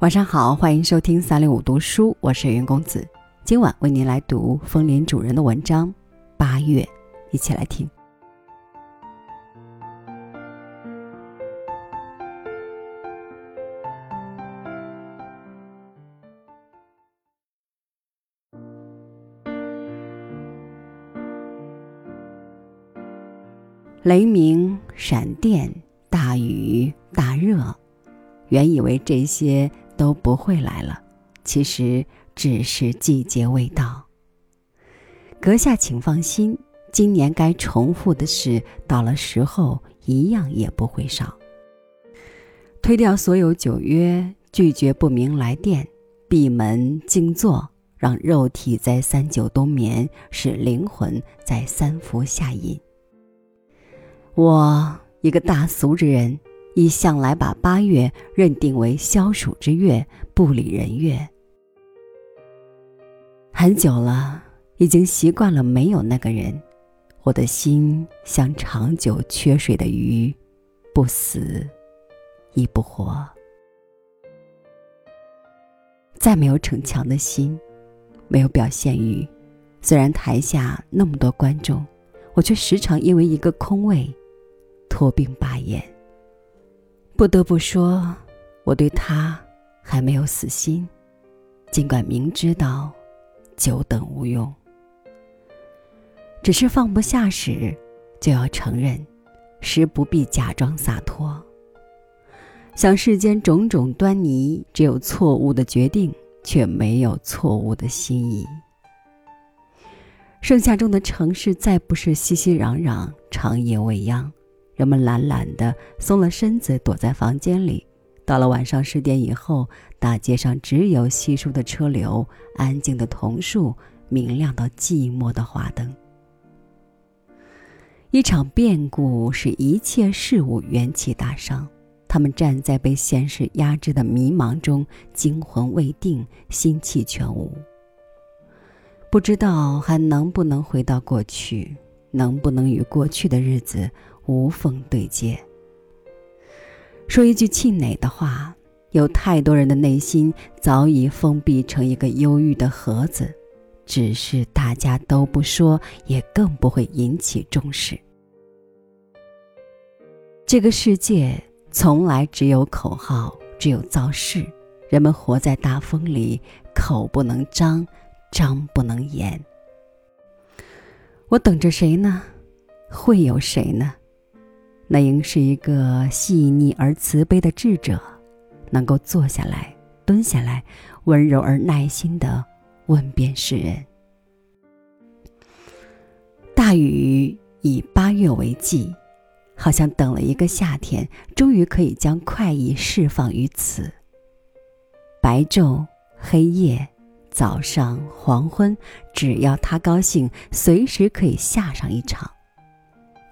晚上好，欢迎收听三六五读书，我是云公子。今晚为您来读风铃主人的文章《八月》，一起来听。雷鸣、闪电、大雨、大热，原以为这些。都不会来了，其实只是季节未到。阁下请放心，今年该重复的事，到了时候一样也不会少。推掉所有酒约，拒绝不明来电，闭门静坐，让肉体在三九冬眠，使灵魂在三伏下隐。我一个大俗之人。一向来把八月认定为消暑之月，不理人月。很久了，已经习惯了没有那个人，我的心像长久缺水的鱼，不死，亦不活。再没有逞强的心，没有表现欲。虽然台下那么多观众，我却时常因为一个空位，脱病罢演。不得不说，我对他还没有死心，尽管明知道久等无用，只是放不下时，就要承认，时不必假装洒脱。想世间种种端倪，只有错误的决定，却没有错误的心意。盛夏中的城市，再不是熙熙攘攘，长夜未央。人们懒懒的松了身子，躲在房间里。到了晚上十点以后，大街上只有稀疏的车流、安静的桐树、明亮到寂寞的花灯。一场变故使一切事物元气大伤。他们站在被现实压制的迷茫中，惊魂未定，心气全无。不知道还能不能回到过去，能不能与过去的日子。无缝对接。说一句气馁的话，有太多人的内心早已封闭成一个忧郁的盒子，只是大家都不说，也更不会引起重视。这个世界从来只有口号，只有造势，人们活在大风里，口不能张，张不能言。我等着谁呢？会有谁呢？那应是一个细腻而慈悲的智者，能够坐下来、蹲下来，温柔而耐心的问遍世人。大雨以八月为季，好像等了一个夏天，终于可以将快意释放于此。白昼、黑夜、早上、黄昏，只要他高兴，随时可以下上一场。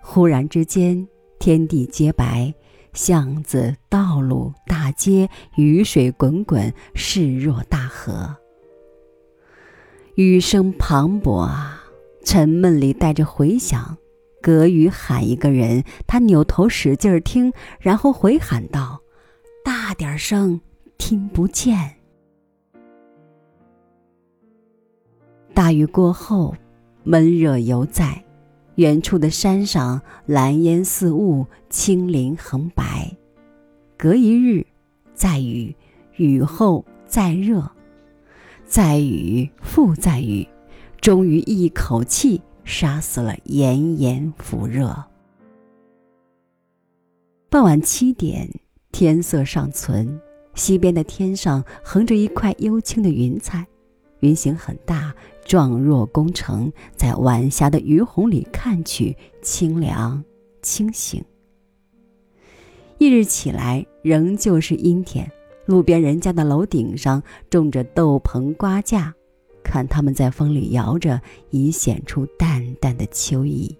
忽然之间。天地皆白，巷子、道路、大街，雨水滚滚，势若大河。雨声磅礴啊，沉闷里带着回响。隔雨喊一个人，他扭头使劲儿听，然后回喊道：“大点声，听不见。”大雨过后，闷热犹在。远处的山上，蓝烟似雾，青林横白。隔一日，再雨，雨后再热，再雨复再雨，终于一口气杀死了炎炎辐热。傍晚七点，天色尚存，西边的天上横着一块幽青的云彩，云形很大。状若宫城，在晚霞的余红里看去，清凉清醒。翌日起来，仍旧是阴天。路边人家的楼顶上种着豆棚瓜架，看他们在风里摇着，已显出淡淡的秋意。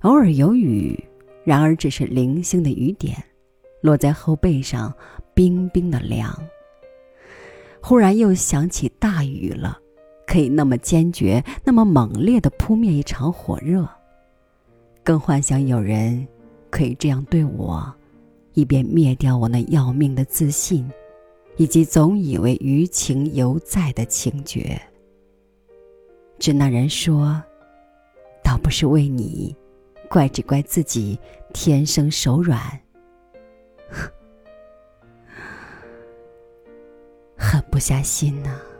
偶尔有雨，然而只是零星的雨点，落在后背上，冰冰的凉。忽然又想起大雨了，可以那么坚决、那么猛烈地扑灭一场火热，更幻想有人可以这样对我，以便灭掉我那要命的自信，以及总以为余情犹在的情觉。只那人说，倒不是为你，怪只怪自己天生手软，呵不下心呐。